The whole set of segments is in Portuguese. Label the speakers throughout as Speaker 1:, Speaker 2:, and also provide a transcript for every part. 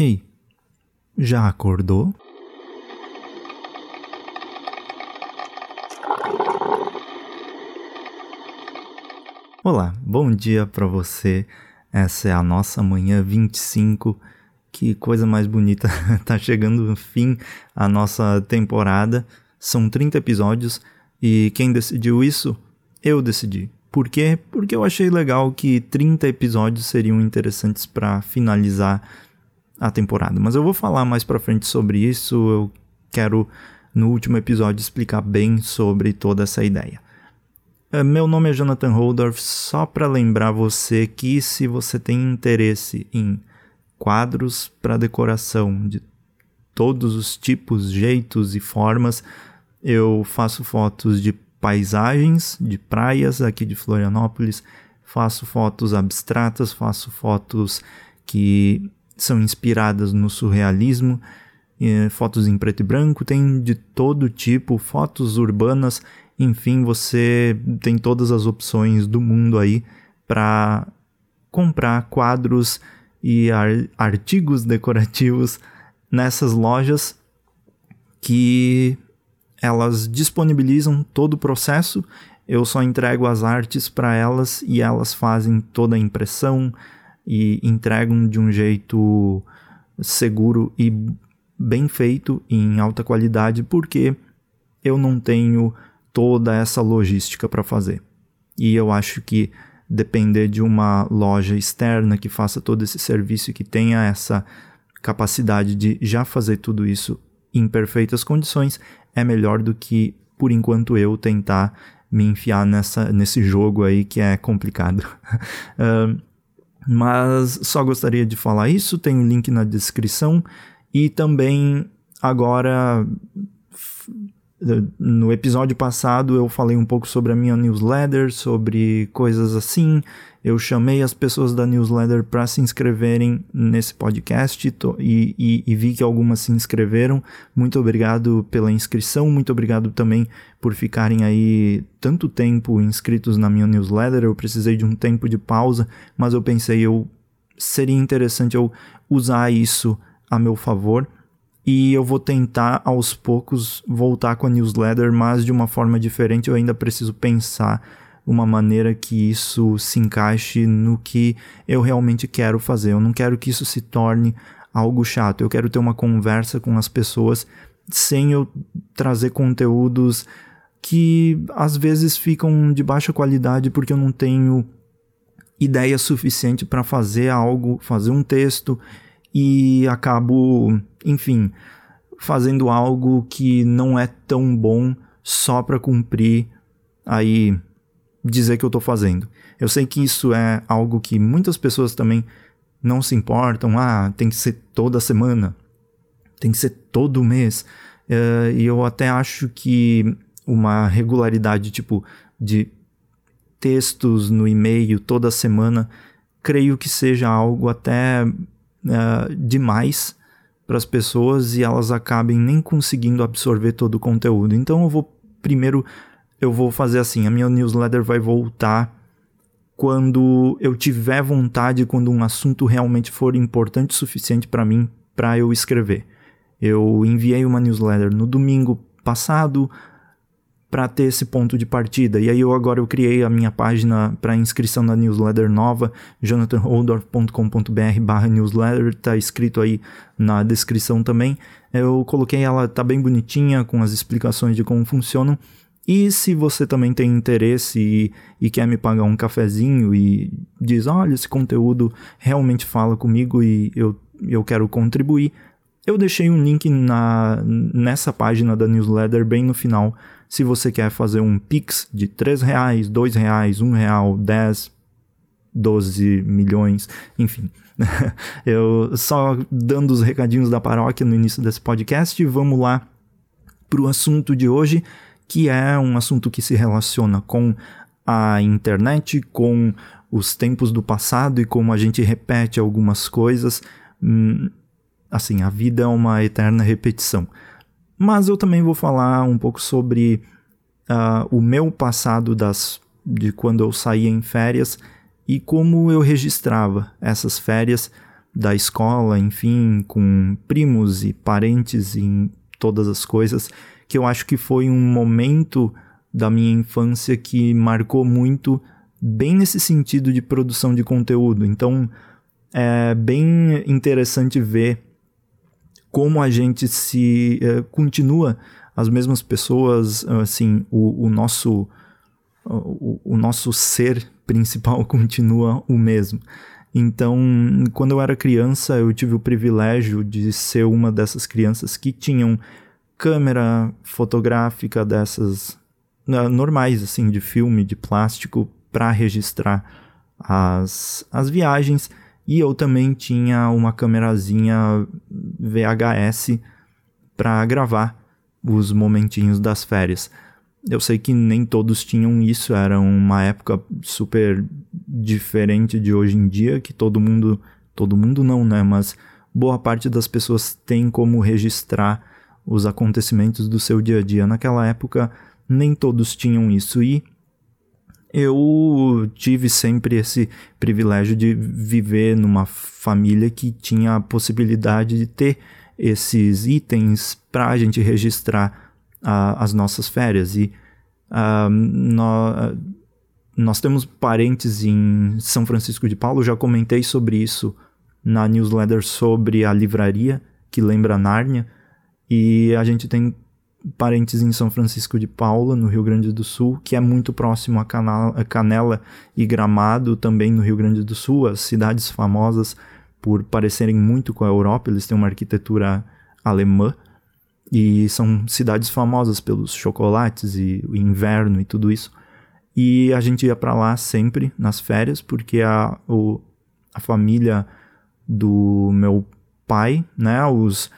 Speaker 1: Ei, já acordou? Olá, bom dia para você. Essa é a nossa manhã 25. Que coisa mais bonita, tá chegando no fim a nossa temporada. São 30 episódios e quem decidiu isso? Eu decidi. Por quê? Porque eu achei legal que 30 episódios seriam interessantes para finalizar a temporada. Mas eu vou falar mais para frente sobre isso. Eu quero no último episódio explicar bem sobre toda essa ideia. É, meu nome é Jonathan Holdorf, só para lembrar você que se você tem interesse em quadros para decoração de todos os tipos, jeitos e formas, eu faço fotos de paisagens de praias aqui de Florianópolis, faço fotos abstratas, faço fotos que são inspiradas no surrealismo, fotos em preto e branco, tem de todo tipo, fotos urbanas, enfim, você tem todas as opções do mundo aí para comprar quadros e ar artigos decorativos nessas lojas que elas disponibilizam todo o processo, eu só entrego as artes para elas e elas fazem toda a impressão e entregam de um jeito seguro e bem feito em alta qualidade, porque eu não tenho toda essa logística para fazer. E eu acho que depender de uma loja externa que faça todo esse serviço e que tenha essa capacidade de já fazer tudo isso em perfeitas condições é melhor do que, por enquanto, eu tentar me enfiar nessa, nesse jogo aí que é complicado. uh, mas só gostaria de falar isso, tem o um link na descrição. E também agora no episódio passado eu falei um pouco sobre a minha newsletter, sobre coisas assim. Eu chamei as pessoas da newsletter para se inscreverem nesse podcast e, e, e, vi que algumas se inscreveram. Muito obrigado pela inscrição, muito obrigado também por ficarem aí tanto tempo inscritos na minha newsletter. Eu precisei de um tempo de pausa, mas eu pensei eu seria interessante eu usar isso a meu favor e eu vou tentar aos poucos voltar com a newsletter, mas de uma forma diferente. Eu ainda preciso pensar uma maneira que isso se encaixe no que eu realmente quero fazer. Eu não quero que isso se torne algo chato. Eu quero ter uma conversa com as pessoas sem eu trazer conteúdos que às vezes ficam de baixa qualidade porque eu não tenho ideia suficiente para fazer algo, fazer um texto e acabo, enfim, fazendo algo que não é tão bom só para cumprir aí dizer que eu estou fazendo. Eu sei que isso é algo que muitas pessoas também não se importam. Ah, tem que ser toda semana, tem que ser todo mês. Uh, e eu até acho que uma regularidade tipo de textos no e-mail toda semana, creio que seja algo até uh, demais para as pessoas e elas acabem nem conseguindo absorver todo o conteúdo. Então eu vou primeiro eu vou fazer assim, a minha newsletter vai voltar quando eu tiver vontade, quando um assunto realmente for importante o suficiente para mim para eu escrever. Eu enviei uma newsletter no domingo passado, para ter esse ponto de partida. E aí eu agora eu criei a minha página para inscrição na newsletter nova, jonathanholdorf.com.br/newsletter, tá escrito aí na descrição também. Eu coloquei ela tá bem bonitinha com as explicações de como funcionam. E se você também tem interesse e, e, quer me pagar um cafezinho e diz, olha, esse conteúdo realmente fala comigo e eu, eu quero contribuir, eu deixei um link na, nessa página da newsletter bem no final se você quer fazer um Pix de 3 reais, 2 reais, 1 real, 10, 12 milhões, enfim. Eu só dando os recadinhos da paróquia no início desse podcast, vamos lá para o assunto de hoje, que é um assunto que se relaciona com a internet, com os tempos do passado e como a gente repete algumas coisas. Assim, a vida é uma eterna repetição. Mas eu também vou falar um pouco sobre uh, o meu passado das, de quando eu saía em férias e como eu registrava essas férias da escola, enfim, com primos e parentes em todas as coisas, que eu acho que foi um momento da minha infância que marcou muito, bem nesse sentido de produção de conteúdo. Então, é bem interessante ver como a gente se é, continua as mesmas pessoas, assim, o, o nosso o, o nosso ser principal continua o mesmo. Então, quando eu era criança, eu tive o privilégio de ser uma dessas crianças que tinham câmera fotográfica dessas normais, assim, de filme, de plástico, para registrar as, as viagens. E eu também tinha uma câmerazinha VHS para gravar os momentinhos das férias. Eu sei que nem todos tinham isso, era uma época super diferente de hoje em dia, que todo mundo, todo mundo não, né, mas boa parte das pessoas tem como registrar os acontecimentos do seu dia a dia. Naquela época, nem todos tinham isso e eu tive sempre esse privilégio de viver numa família que tinha a possibilidade de ter esses itens para a gente registrar as nossas férias. E uh, nós temos parentes em São Francisco de Paulo, já comentei sobre isso na newsletter sobre a livraria que lembra Nárnia. E a gente tem parentes em São Francisco de Paula, no Rio Grande do Sul, que é muito próximo a Canela e Gramado, também no Rio Grande do Sul, as cidades famosas por parecerem muito com a Europa, eles têm uma arquitetura alemã. E são cidades famosas pelos chocolates e o inverno e tudo isso. E a gente ia para lá sempre nas férias, porque a, o, a família do meu pai, né, os,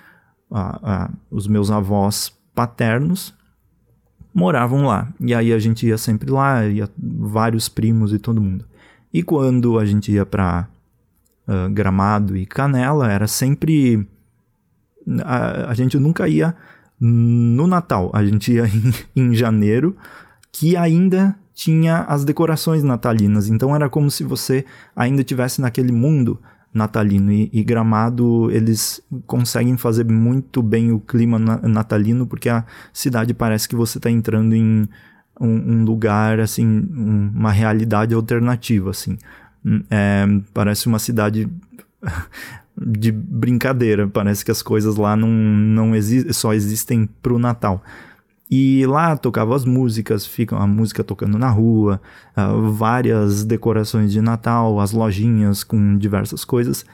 Speaker 1: a, a, os meus avós paternos moravam lá. E aí a gente ia sempre lá, ia vários primos e todo mundo. E quando a gente ia para uh, Gramado e Canela, era sempre a, a gente nunca ia no Natal, a gente ia em, em janeiro, que ainda tinha as decorações natalinas. Então era como se você ainda tivesse naquele mundo natalino. E, e, Gramado, eles conseguem fazer muito bem o clima na, natalino, porque a cidade parece que você está entrando em um, um lugar, assim, um, uma realidade alternativa, assim. É, parece uma cidade de brincadeira. Parece que as coisas lá não, não só existem pro Natal. E lá tocava as músicas, fica a música tocando na rua, uh, várias decorações de Natal, as lojinhas com diversas coisas.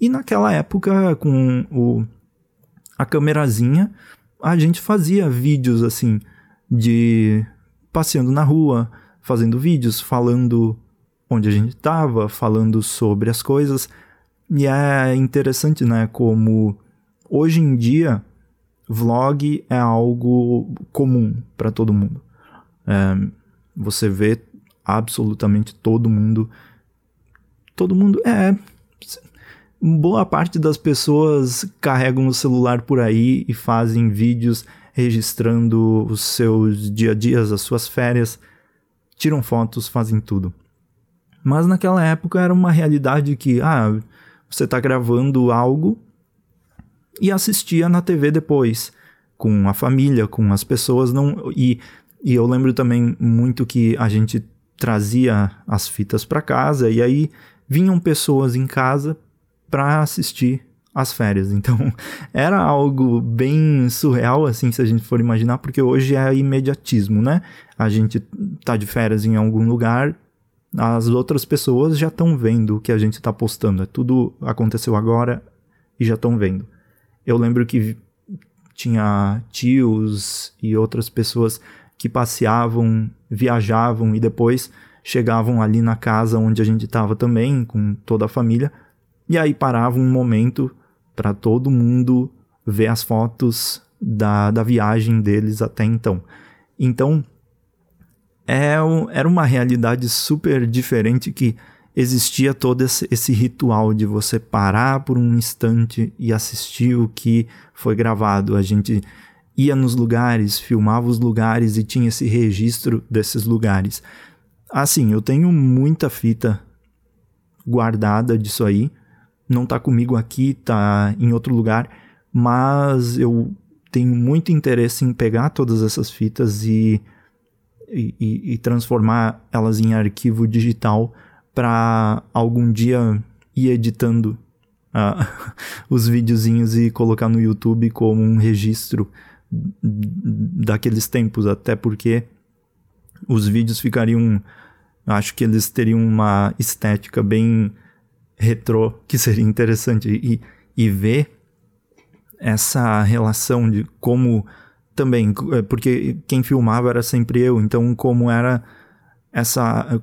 Speaker 1: E naquela época, com o, a câmerazinha, a gente fazia vídeos assim, de passeando na rua, fazendo vídeos, falando onde a gente estava, falando sobre as coisas. E é interessante, né, como hoje em dia vlog é algo comum para todo mundo. É, você vê absolutamente todo mundo. Todo mundo. É. Boa parte das pessoas carregam o celular por aí e fazem vídeos registrando os seus dia a dias, as suas férias, tiram fotos, fazem tudo. Mas naquela época era uma realidade que, ah, você está gravando algo e assistia na TV depois, com a família, com as pessoas. não E, e eu lembro também muito que a gente trazia as fitas para casa e aí vinham pessoas em casa para assistir as férias. Então, era algo bem surreal, assim, se a gente for imaginar, porque hoje é imediatismo, né? A gente tá de férias em algum lugar, as outras pessoas já estão vendo o que a gente está postando. É tudo aconteceu agora e já estão vendo. Eu lembro que tinha tios e outras pessoas que passeavam, viajavam e depois chegavam ali na casa onde a gente estava também, com toda a família, e aí parava um momento para todo mundo ver as fotos da, da viagem deles até então. Então, é, era uma realidade super diferente que existia todo esse, ritual de você parar por um instante e assistir o que foi gravado. A gente ia nos lugares, filmava os lugares e tinha esse registro desses lugares. Assim, eu tenho muita fita guardada disso aí. não tá comigo aqui, tá em outro lugar, mas eu tenho muito interesse em pegar todas essas fitas e, e, e transformar elas em arquivo digital para algum dia ir editando uh, os videozinhos e colocar no YouTube como um registro daqueles tempos, até porque os vídeos ficariam. Acho que eles teriam uma estética bem retrô, que seria interessante. E, e ver essa relação de como também, é, porque quem filmava era sempre eu, então como era essa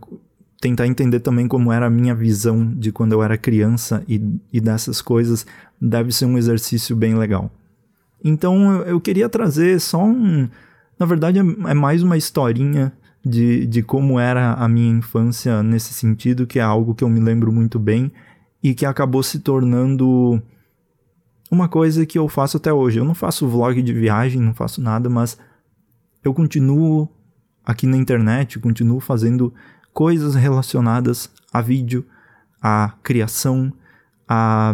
Speaker 1: tentar entender também como era a minha visão de quando eu era criança e, e dessas coisas deve ser um exercício bem legal. Então eu, queria trazer só um. Na verdade, é, é mais uma historinha de, de como era a minha infância nesse sentido, que é algo que eu me lembro muito bem e que acabou se tornando uma coisa que eu faço até hoje. Eu não faço vlog de viagem, não faço nada, mas eu continuo aqui na internet, continuo fazendo coisas relacionadas a vídeo, a criação, a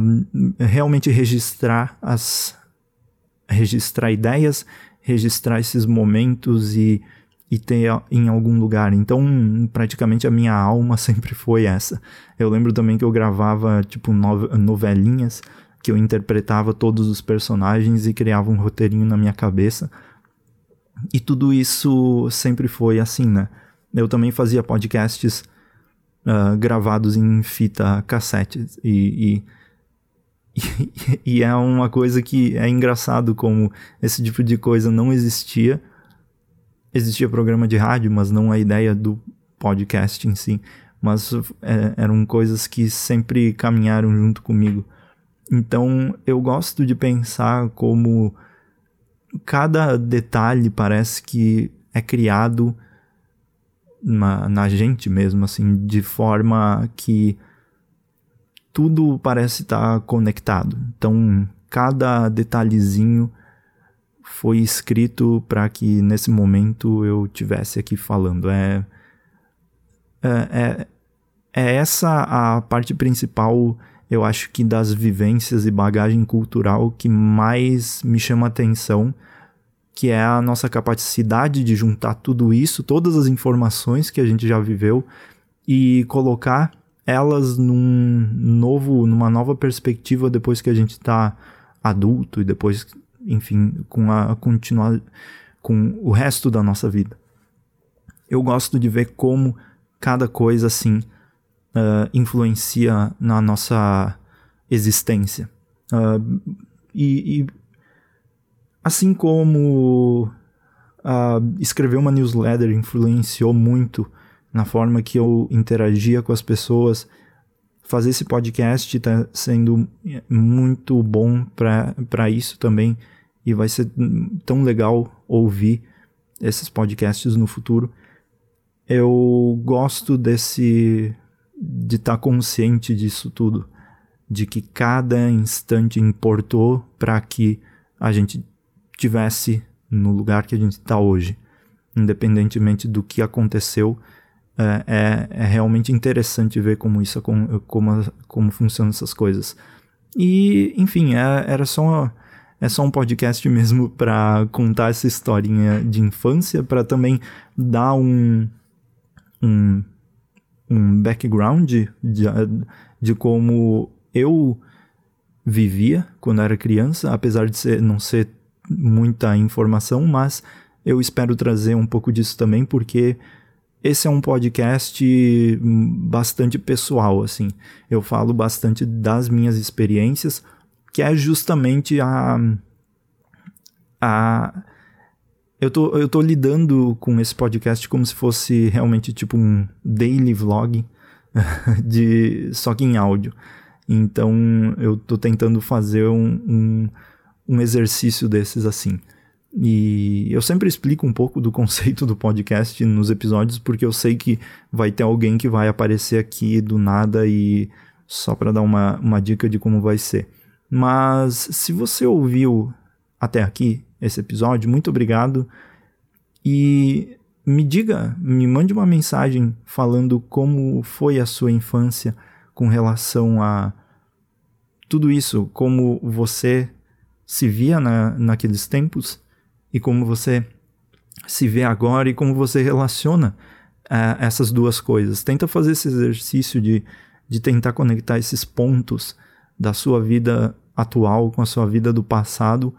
Speaker 1: realmente registrar as registrar ideias, registrar esses momentos e, e ter em algum lugar. Então, praticamente a minha alma sempre foi essa. Eu lembro também que eu gravava tipo novelinhas que eu interpretava todos os personagens e criava um roteirinho na minha cabeça. E tudo isso sempre foi assim, né? Eu também fazia podcasts uh, gravados em fita cassete e, e, e, é uma coisa que é engraçado como esse tipo de coisa não existia. Existia programa de rádio, mas não a ideia do podcast em si. Mas é, eram coisas que sempre caminharam junto comigo. Então eu gosto de pensar como cada detalhe parece que é criado na, na gente mesmo, assim, de forma que tudo parece estar conectado. Então, cada detalhezinho foi escrito para que nesse momento eu tivesse aqui falando. É, é, é, é, essa a parte principal, eu acho que das vivências e bagagem cultural que mais me chama atenção que é a nossa capacidade de juntar tudo isso, todas as informações que a gente já viveu e colocar elas num novo, numa nova perspectiva depois que a gente está adulto e depois, enfim, com a continuar com o resto da nossa vida. Eu gosto de ver como cada coisa assim uh, influencia na nossa existência. Uh, e, e Assim como uh, escrever uma newsletter influenciou muito na forma que eu interagia com as pessoas, fazer esse podcast está sendo muito bom para isso também. E vai ser tão legal ouvir esses podcasts no futuro. Eu gosto desse de estar tá consciente disso tudo, de que cada instante importou para que a gente tivesse no lugar que a gente está hoje, independentemente do que aconteceu. É, é, é, realmente interessante ver como isso como, como funcionam essas coisas. E, enfim, é, era só é só um podcast mesmo para contar essa historinha de infância, para também dar um, um, um background de, de como eu vivia quando era criança, apesar de ser, não ser muita informação, mas eu espero trazer um pouco disso também, porque esse é um podcast bastante pessoal, assim. Eu falo bastante das minhas experiências, que é justamente a. a eu tô, eu tô lidando com esse podcast como se fosse realmente tipo um daily vlog, de, só que em áudio. Então eu tô tentando fazer um, um um exercício desses assim. E eu sempre explico um pouco do conceito do podcast nos episódios, porque eu sei que vai ter alguém que vai aparecer aqui do nada e só para dar uma, uma dica de como vai ser. Mas se você ouviu até aqui esse episódio, muito obrigado. E me diga, me mande uma mensagem falando como foi a sua infância com relação a tudo isso, como você se via na, naqueles tempos e como você se vê agora e como você relaciona uh, essas duas coisas. Tenta fazer esse exercício de, de tentar conectar esses pontos da sua vida atual com a sua vida do passado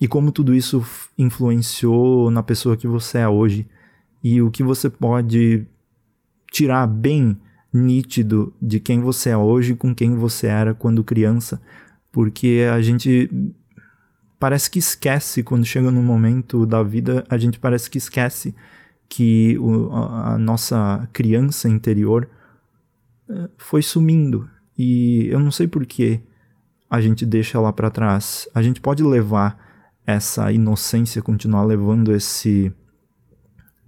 Speaker 1: e como tudo isso influenciou na pessoa que você é hoje e o que você pode tirar bem nítido de quem você é hoje com quem você era quando criança, porque a gente parece que esquece quando chega num momento da vida, a gente parece que esquece que o, a, a nossa criança interior eh, foi sumindo e eu não sei por que a gente deixa lá para trás. A gente pode levar essa inocência, continuar levando esse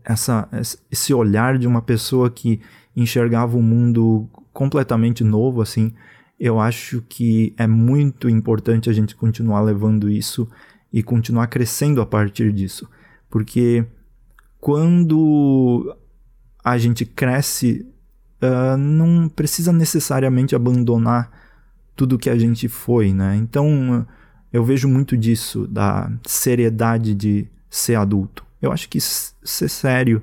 Speaker 1: essa esse olhar de uma pessoa que enxergava o um mundo completamente novo assim. Eu acho que é muito importante a gente continuar levando isso e continuar crescendo a partir disso, porque quando a gente cresce, uh, não precisa necessariamente abandonar tudo que a gente foi, né? Então eu vejo muito disso, da seriedade de ser adulto. Eu acho que ser sério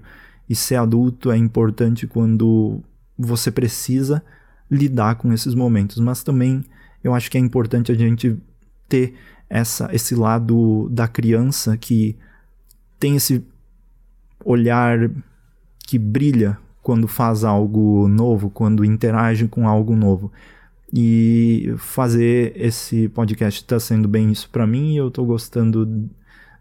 Speaker 1: e ser adulto é importante quando você precisa lidar com esses momentos, mas também eu acho que é importante a gente ter essa, esse lado da criança que tem esse olhar que brilha quando faz algo novo, quando interage com algo novo. E fazer esse podcast está sendo bem isso para mim e eu estou gostando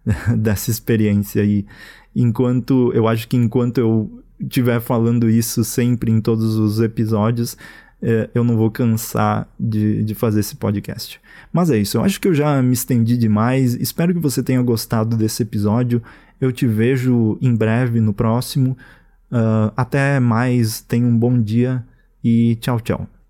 Speaker 1: dessa experiência aí. Enquanto eu acho que enquanto eu estiver falando isso sempre em todos os episódios, é, eu não vou cansar de, de fazer esse podcast. Mas é isso, eu acho que eu já me estendi demais. Espero que você tenha gostado desse episódio. Eu te vejo em breve no próximo. Uh, até mais, tenha um bom dia e tchau, tchau.